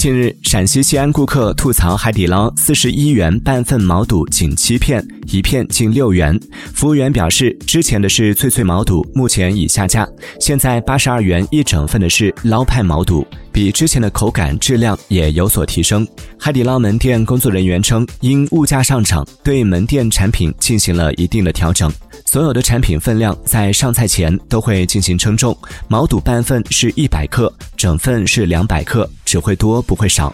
近日，陕西西安顾客吐槽海底捞四十一元半份毛肚仅七片，一片近六元。服务员表示，之前的是脆脆毛肚，目前已下架，现在八十二元一整份的是捞派毛肚，比之前的口感质量也有所提升。海底捞门店工作人员称，因物价上涨，对门店产品进行了一定的调整。所有的产品分量在上菜前都会进行称重，毛肚半份是一百克，整份是两百克，只会多不会少。